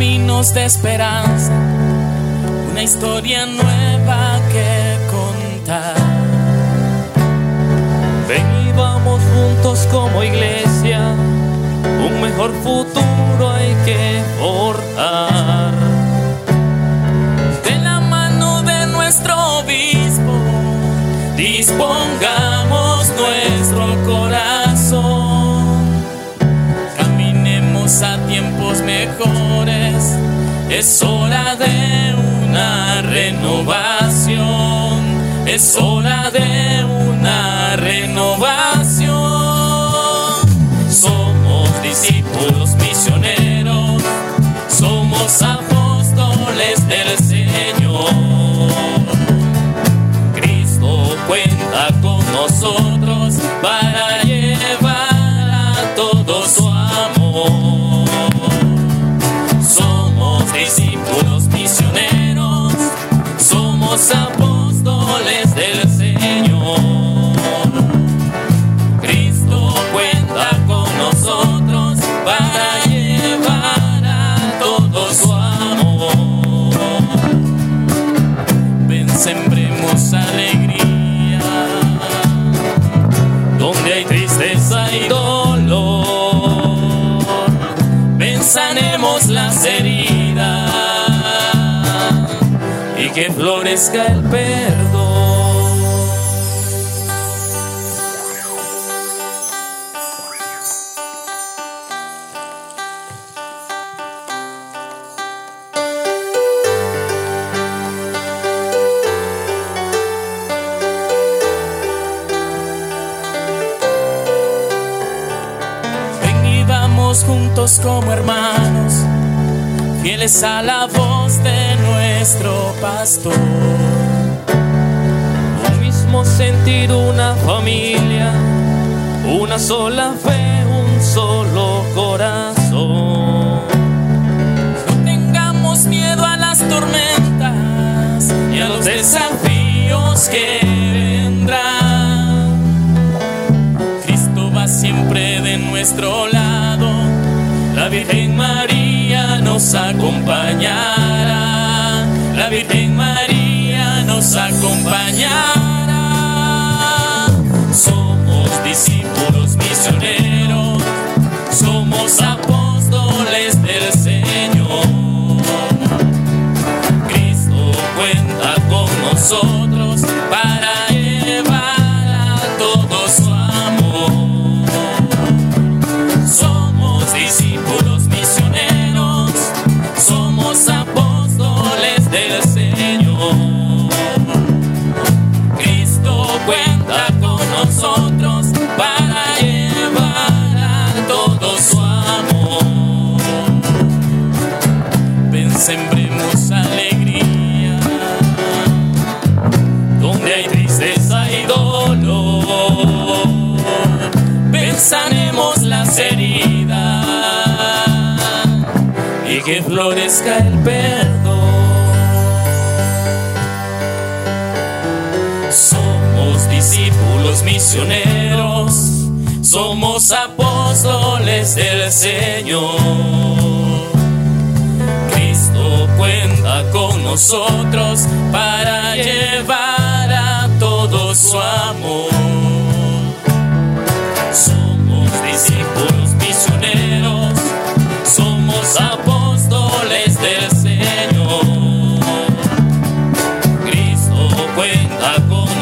llenos de esperanza, una historia nueva que contar. Ven juntos como iglesia, un mejor futuro hay que forjar. De la mano de nuestro obispo, dispongamos tiempos mejores, es hora de una renovación, es hora de una renovación. Apóstoles del Señor. Cristo cuenta con nosotros para llevar a todo su amor. Ven, sembremos alegría, donde hay tristeza y dolor. Ven, sanemos las heridas que florezca el perdón. Ven y vamos juntos como hermanos, fieles a la voz de nuestro pastor. Un mismo sentir, una familia, una sola fe, un solo corazón. No tengamos miedo a las tormentas y a los desafíos que vendrán. Cristo va siempre de nuestro lado, la Virgen María nos acompañará, la Virgen María nos acompañará. Sembremos alegría, donde hay tristeza y dolor. Ven, sanemos las heridas y que florezca el perdón. Somos discípulos misioneros, somos apóstoles del Señor. nosotros para llevar a todos su amor. Somos discípulos misioneros, somos apóstoles del Señor. Cristo cuenta con